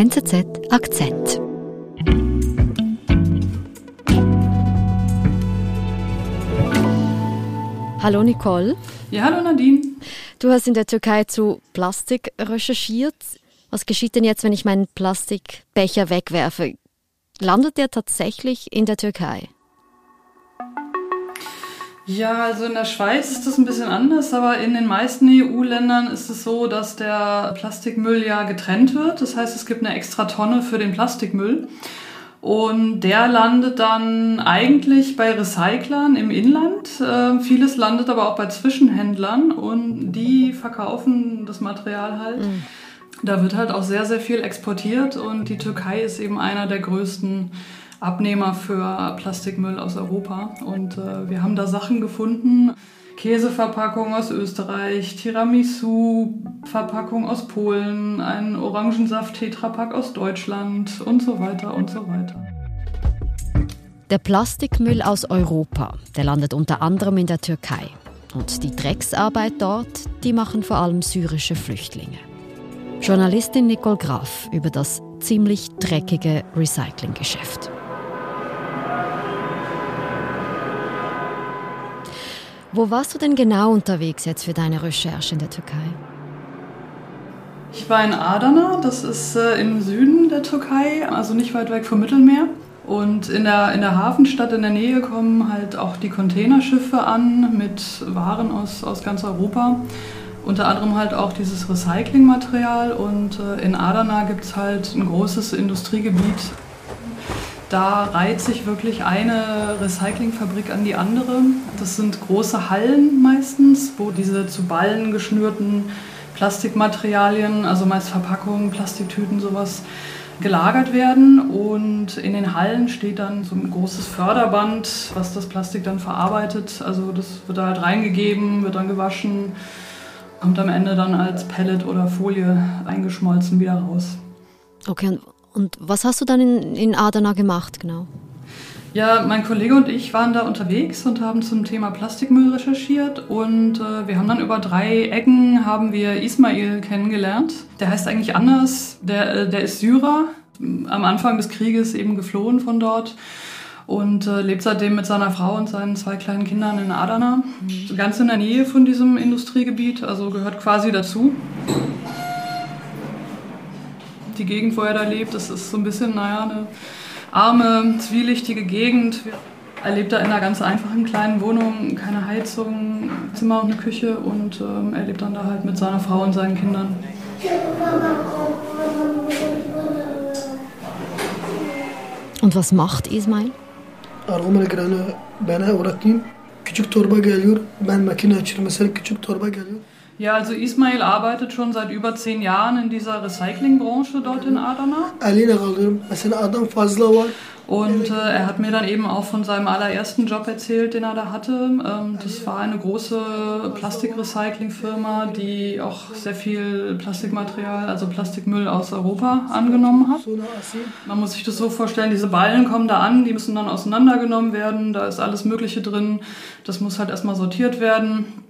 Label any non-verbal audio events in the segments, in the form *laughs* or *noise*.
NZZ Akzent. Hallo Nicole. Ja, hallo Nadine. Du hast in der Türkei zu Plastik recherchiert. Was geschieht denn jetzt, wenn ich meinen Plastikbecher wegwerfe? Landet der tatsächlich in der Türkei? Ja, also in der Schweiz ist das ein bisschen anders, aber in den meisten EU-Ländern ist es so, dass der Plastikmüll ja getrennt wird. Das heißt, es gibt eine extra Tonne für den Plastikmüll. Und der landet dann eigentlich bei Recyclern im Inland. Äh, vieles landet aber auch bei Zwischenhändlern und die verkaufen das Material halt. Mhm. Da wird halt auch sehr, sehr viel exportiert und die Türkei ist eben einer der größten Abnehmer für Plastikmüll aus Europa. Und äh, wir haben da Sachen gefunden. Käseverpackung aus Österreich, Tiramisu-Verpackung aus Polen, ein Orangensaft-Tetrapack aus Deutschland und so weiter und so weiter. Der Plastikmüll aus Europa, der landet unter anderem in der Türkei. Und die Drecksarbeit dort, die machen vor allem syrische Flüchtlinge. Journalistin Nicole Graf über das ziemlich dreckige Recyclinggeschäft. Wo warst du denn genau unterwegs jetzt für deine Recherche in der Türkei? Ich war in Adana, das ist äh, im Süden der Türkei, also nicht weit weg vom Mittelmeer. Und in der, in der Hafenstadt in der Nähe kommen halt auch die Containerschiffe an mit Waren aus, aus ganz Europa. Unter anderem halt auch dieses Recyclingmaterial. Und äh, in Adana gibt es halt ein großes Industriegebiet da reiht sich wirklich eine Recyclingfabrik an die andere. Das sind große Hallen meistens, wo diese zu Ballen geschnürten Plastikmaterialien, also meist Verpackungen, Plastiktüten, sowas, gelagert werden. Und in den Hallen steht dann so ein großes Förderband, was das Plastik dann verarbeitet. Also das wird da halt reingegeben, wird dann gewaschen, kommt am Ende dann als Pellet oder Folie eingeschmolzen wieder raus. Okay, und was hast du dann in, in Adana gemacht, genau? Ja, mein Kollege und ich waren da unterwegs und haben zum Thema Plastikmüll recherchiert und äh, wir haben dann über drei Ecken haben wir Ismail kennengelernt. Der heißt eigentlich anders, der, äh, der ist Syrer, am Anfang des Krieges eben geflohen von dort und äh, lebt seitdem mit seiner Frau und seinen zwei kleinen Kindern in Adana, mhm. ganz in der Nähe von diesem Industriegebiet, also gehört quasi dazu die Gegend, wo er da lebt, das ist so ein bisschen, naja, eine arme, zwielichtige Gegend. Er lebt da in einer ganz einfachen kleinen Wohnung, keine Heizung, Zimmer und eine Küche und ähm, er lebt dann da halt mit seiner Frau und seinen Kindern. Und was macht Ismail? Küçük torba geliyor. Ben makine açıyorum. Mesela küçük torba geliyor. Ja, also Ismail arbeitet schon seit über zehn Jahren in dieser Recyclingbranche dort in Adana. Und äh, er hat mir dann eben auch von seinem allerersten Job erzählt, den er da hatte. Ähm, das war eine große Plastikrecyclingfirma, die auch sehr viel Plastikmaterial, also Plastikmüll aus Europa angenommen hat. Man muss sich das so vorstellen, diese Ballen kommen da an, die müssen dann auseinandergenommen werden, da ist alles Mögliche drin. Das muss halt erstmal sortiert werden.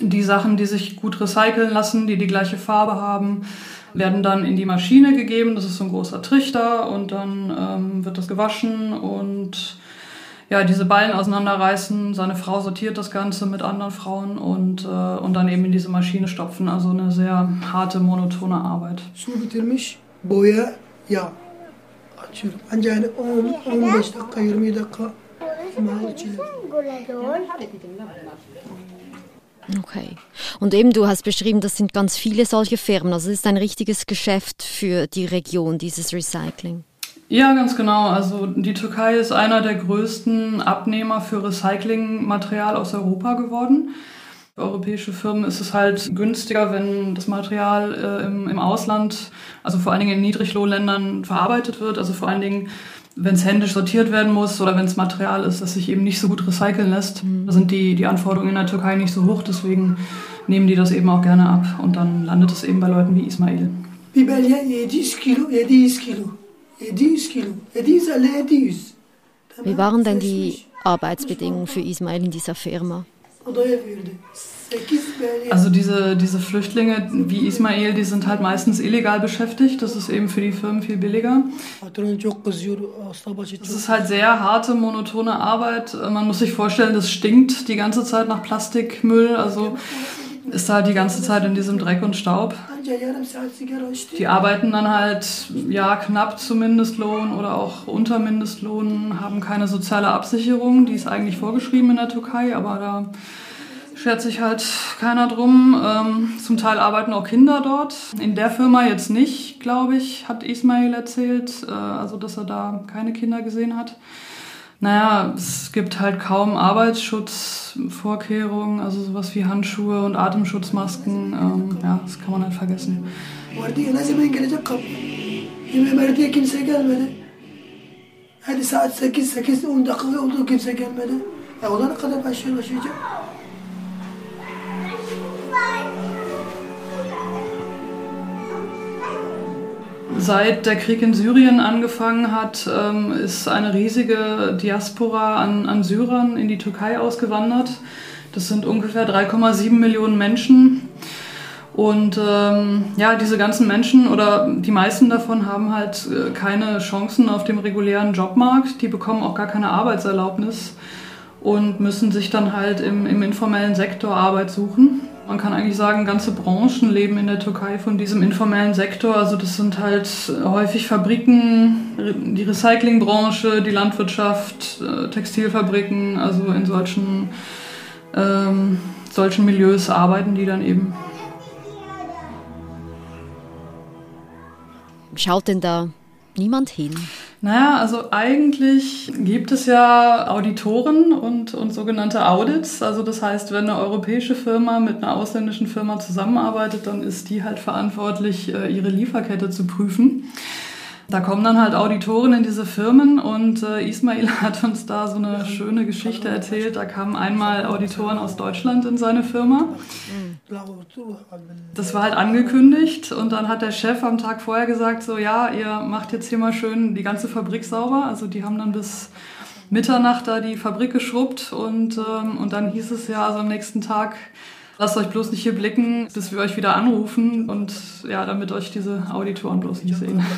Die Sachen, die sich gut recyceln lassen, die die gleiche Farbe haben, werden dann in die Maschine gegeben. Das ist so ein großer Trichter und dann ähm, wird das gewaschen und ja, diese Ballen auseinanderreißen. Seine Frau sortiert das Ganze mit anderen Frauen und, äh, und dann eben in diese Maschine stopfen. Also eine sehr harte, monotone Arbeit. Su bitirmiş, boya, ya. Açıyorum. Anca yani 10, 15 dakika, 20 dakika. Okay. Und eben, du hast beschrieben, das sind ganz viele solche Firmen. Also es ist ein richtiges Geschäft für die Region, dieses Recycling. Ja, ganz genau. Also die Türkei ist einer der größten Abnehmer für Recyclingmaterial aus Europa geworden. Für europäische Firmen ist es halt günstiger, wenn das Material äh, im, im Ausland, also vor allen Dingen in Niedriglohnländern, verarbeitet wird. Also vor allen Dingen wenn es händisch sortiert werden muss oder wenn es Material ist, das sich eben nicht so gut recyceln lässt, mhm. da sind die, die Anforderungen in der Türkei nicht so hoch. Deswegen nehmen die das eben auch gerne ab und dann landet es eben bei Leuten wie Ismail. Biberye 700 Kilo, 700 Kilo, 700 Kilo, 700 Wie waren denn die Arbeitsbedingungen für Ismail in dieser Firma? Also diese, diese Flüchtlinge wie Ismail, die sind halt meistens illegal beschäftigt. Das ist eben für die Firmen viel billiger. Es ist halt sehr harte, monotone Arbeit. Man muss sich vorstellen, das stinkt die ganze Zeit nach Plastikmüll. Also ist halt die ganze Zeit in diesem Dreck und Staub. Die arbeiten dann halt ja knapp zum Mindestlohn oder auch unter Mindestlohn, haben keine soziale Absicherung, die ist eigentlich vorgeschrieben in der Türkei, aber da schert sich halt keiner drum. Ähm, zum Teil arbeiten auch Kinder dort. In der Firma jetzt nicht, glaube ich, hat Ismail erzählt, äh, also dass er da keine Kinder gesehen hat. Naja, es gibt halt kaum Arbeitsschutzvorkehrungen, also sowas wie Handschuhe und Atemschutzmasken. Ähm, ja, das kann man halt vergessen. Hadi saat 8-8.10 dakika oldu kimse gelmedi. Ya olana kadar başlıyor başlayacak. Seit der Krieg in Syrien angefangen hat, ähm, ist eine riesige Diaspora an, an Syrern in die Türkei ausgewandert. Das sind ungefähr 3,7 Millionen Menschen. Und ähm, ja, diese ganzen Menschen oder die meisten davon haben halt äh, keine Chancen auf dem regulären Jobmarkt. Die bekommen auch gar keine Arbeitserlaubnis und müssen sich dann halt im, im informellen Sektor Arbeit suchen. Man kann eigentlich sagen, ganze Branchen leben in der Türkei von diesem informellen Sektor. Also das sind halt häufig Fabriken, die Recyclingbranche, die Landwirtschaft, äh, Textilfabriken. Also in solchen, ähm, solchen Milieus arbeiten die dann eben. Schaut denn da niemand hin? Naja, also eigentlich gibt es ja Auditoren und, und sogenannte Audits. Also das heißt, wenn eine europäische Firma mit einer ausländischen Firma zusammenarbeitet, dann ist die halt verantwortlich, äh, ihre Lieferkette zu prüfen. Da kommen dann halt Auditoren in diese Firmen und äh, Ismail *laughs* hat uns da so eine schöne Geschichte erzählt. Da kamen einmal Auditoren aus Deutschland in seine Firma. Das war halt angekündigt und dann hat der Chef am Tag vorher gesagt, so ja, ihr macht jetzt hier mal schön die ganze Fabrik sauber. Also die haben dann bis Mitternacht da die Fabrik geschrubbt und, ähm, und dann hieß es ja, also am nächsten Tag Lasst euch bloß nicht hier blicken, bis wir euch wieder anrufen und ja, damit euch diese Auditoren bloß nicht sehen. *laughs*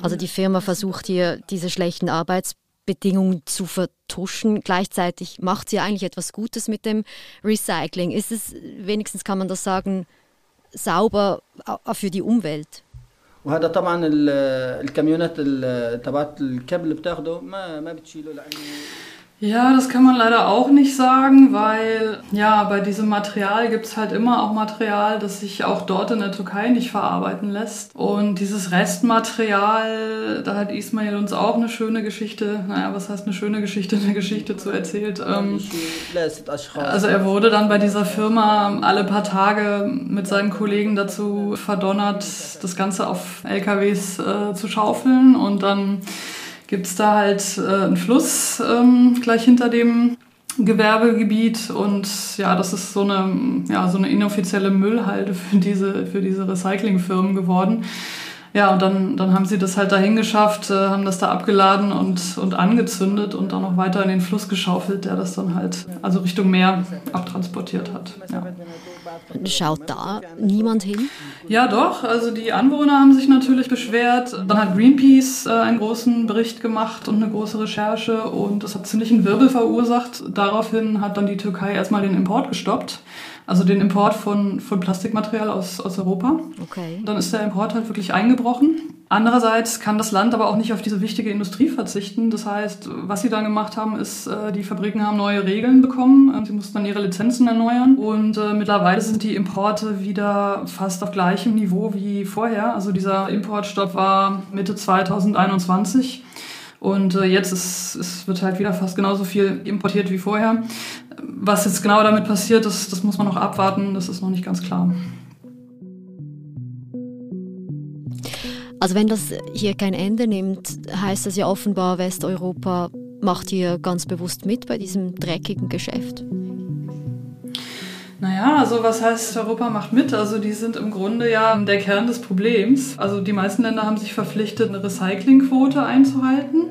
Also die Firma versucht hier diese schlechten Arbeitsbedingungen zu vertuschen. Gleichzeitig macht sie eigentlich etwas Gutes mit dem Recycling. Ist es, wenigstens kann man das sagen, sauber für die Umwelt? وهذا طبعا الكاميونات تبعت الكابل بتاخده ما ما بتشيله لأنه Ja, das kann man leider auch nicht sagen, weil ja, bei diesem Material gibt es halt immer auch Material, das sich auch dort in der Türkei nicht verarbeiten lässt. Und dieses Restmaterial, da hat Ismail uns auch eine schöne Geschichte, naja, was heißt eine schöne Geschichte, eine Geschichte zu erzählt. Ähm, also er wurde dann bei dieser Firma alle paar Tage mit seinen Kollegen dazu verdonnert, das Ganze auf LKWs äh, zu schaufeln und dann gibt es da halt äh, einen Fluss ähm, gleich hinter dem Gewerbegebiet und ja, das ist so eine, ja, so eine inoffizielle Müllhalde für diese, für diese Recyclingfirmen geworden. Ja, und dann, dann haben sie das halt dahin geschafft, äh, haben das da abgeladen und, und angezündet und dann noch weiter in den Fluss geschaufelt, der das dann halt also Richtung Meer abtransportiert hat. Ja. Schaut da niemand hin? Ja, doch. Also die Anwohner haben sich natürlich beschwert. Dann hat Greenpeace äh, einen großen Bericht gemacht und eine große Recherche und das hat ziemlichen Wirbel verursacht. Daraufhin hat dann die Türkei erstmal den Import gestoppt. Also den Import von, von Plastikmaterial aus, aus Europa. Okay. Dann ist der Import halt wirklich eingebrochen. Andererseits kann das Land aber auch nicht auf diese wichtige Industrie verzichten. Das heißt, was sie dann gemacht haben, ist, äh, die Fabriken haben neue Regeln bekommen. Sie mussten dann ihre Lizenzen erneuern. Und äh, mittlerweile sind die Importe wieder fast auf gleichem Niveau wie vorher. Also dieser Importstopp war Mitte 2021. Und äh, jetzt ist, es wird halt wieder fast genauso viel importiert wie vorher. Was jetzt genau damit passiert, das, das muss man noch abwarten, das ist noch nicht ganz klar. Also wenn das hier kein Ende nimmt, heißt das ja offenbar, Westeuropa macht hier ganz bewusst mit bei diesem dreckigen Geschäft. Naja, also was heißt, Europa macht mit? Also die sind im Grunde ja der Kern des Problems. Also die meisten Länder haben sich verpflichtet, eine Recyclingquote einzuhalten.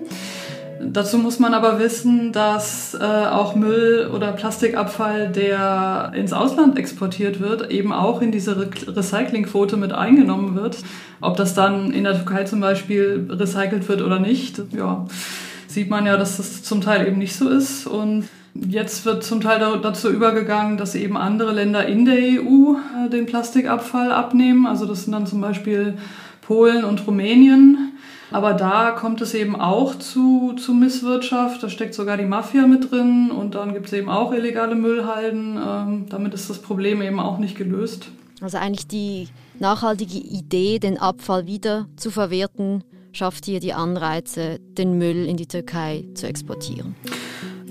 Dazu muss man aber wissen, dass äh, auch Müll oder Plastikabfall, der ins Ausland exportiert wird, eben auch in diese Re Recyclingquote mit eingenommen wird. Ob das dann in der Türkei zum Beispiel recycelt wird oder nicht, ja, sieht man ja, dass das zum Teil eben nicht so ist. Und Jetzt wird zum Teil dazu übergegangen, dass eben andere Länder in der EU äh, den Plastikabfall abnehmen. Also das sind dann zum Beispiel Polen und Rumänien. Aber da kommt es eben auch zu, zu Misswirtschaft. Da steckt sogar die Mafia mit drin und dann gibt es eben auch illegale Müllhalden. Ähm, damit ist das Problem eben auch nicht gelöst. Also eigentlich die nachhaltige Idee, den Abfall wieder zu verwerten, schafft hier die Anreize, den Müll in die Türkei zu exportieren.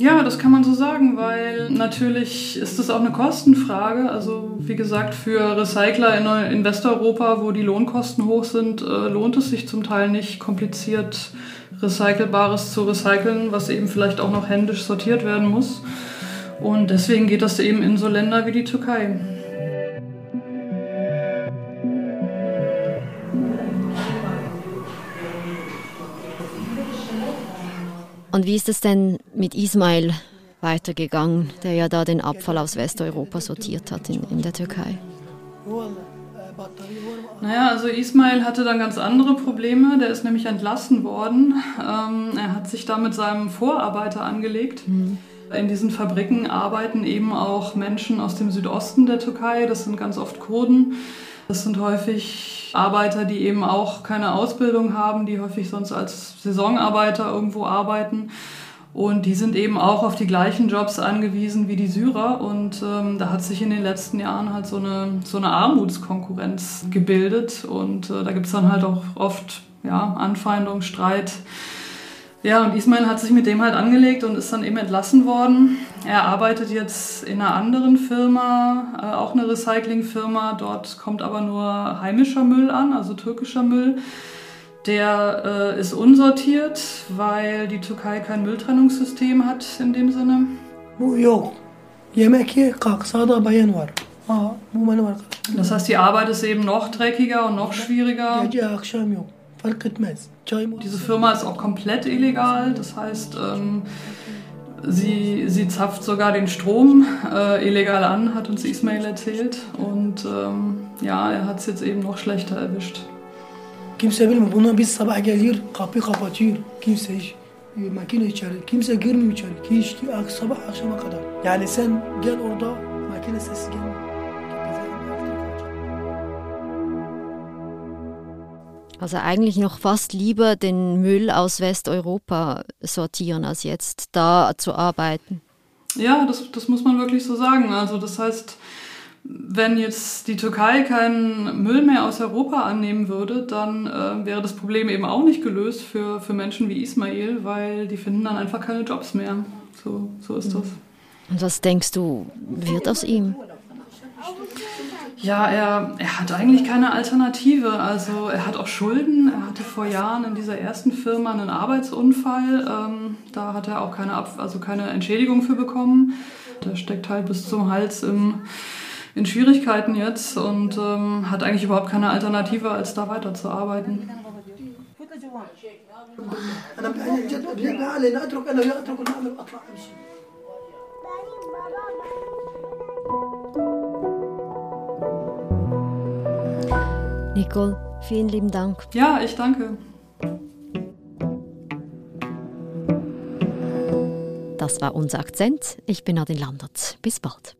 Ja, das kann man so sagen, weil natürlich ist das auch eine Kostenfrage. Also wie gesagt, für Recycler in, Westeuropa, wo die Lohnkosten hoch sind, äh, lohnt es sich zum Teil nicht, kompliziert Recycelbares zu recyceln, was eben vielleicht auch noch händisch sortiert werden muss. Und deswegen geht das eben in so Länder wie die Türkei. Und wie ist es denn mit Ismail weitergegangen, der ja da den Abfall aus Westeuropa sortiert hat in, in der Türkei? Naja, also Ismail hatte dann ganz andere Probleme. Der ist nämlich entlassen worden. Ähm, er hat sich da mit seinem Vorarbeiter angelegt. Mhm. In diesen Fabriken arbeiten eben auch Menschen aus dem Südosten der Türkei. Das sind ganz oft Kurden. Das sind häufig Arbeiter, die eben auch keine Ausbildung haben, die häufig sonst als Saisonarbeiter irgendwo arbeiten. Und die sind eben auch auf die gleichen Jobs angewiesen wie die Syrer. Und ähm, da hat sich in den letzten Jahren halt so eine, so eine Armutskonkurrenz gebildet. Und äh, da gibt es dann halt auch oft ja, Anfeindung, Streit. Ja, und Ismail hat sich mit dem halt angelegt und ist dann eben entlassen worden. Er arbeitet jetzt in einer anderen Firma, äh, auch eine Recyclingfirma. Dort kommt aber nur heimischer Müll an, also türkischer Müll. Der äh, ist unsortiert, weil die Türkei kein Mülltrennungssystem hat in dem Sinne. Das heißt, die Arbeit ist eben noch dreckiger und noch schwieriger. Diese Firma ist auch komplett illegal, das heißt, ähm, sie, sie zapft sogar den Strom äh, illegal an, hat uns Ismail erzählt. Und ähm, ja, er hat es jetzt eben noch schlechter erwischt. Kimse bilmiyor. Bundan biz sabah gelir, kapıyı kapatıyor. Kimse hiç makine içeri. Kimse girmiyor içeri. Hiç sabah akşama kadar. Yani sen gel orada makine sesi gelmiyor. Also eigentlich noch fast lieber den Müll aus Westeuropa sortieren, als jetzt da zu arbeiten. Ja, das, das muss man wirklich so sagen. Also das heißt, wenn jetzt die Türkei keinen Müll mehr aus Europa annehmen würde, dann äh, wäre das Problem eben auch nicht gelöst für, für Menschen wie Ismail, weil die finden dann einfach keine Jobs mehr. So, so ist das. Und was denkst du, wird aus ihm? Ja, er, er hat eigentlich keine Alternative. Also er hat auch Schulden. Er hatte vor Jahren in dieser ersten Firma einen Arbeitsunfall. Ähm, da hat er auch keine, Ab also keine Entschädigung für bekommen. Der steckt halt bis zum Hals im, in Schwierigkeiten jetzt und ähm, hat eigentlich überhaupt keine Alternative, als da weiterzuarbeiten. Nicole, vielen lieben Dank. Ja, ich danke. Das war unser Akzent. Ich bin Nadine Landert. Bis bald.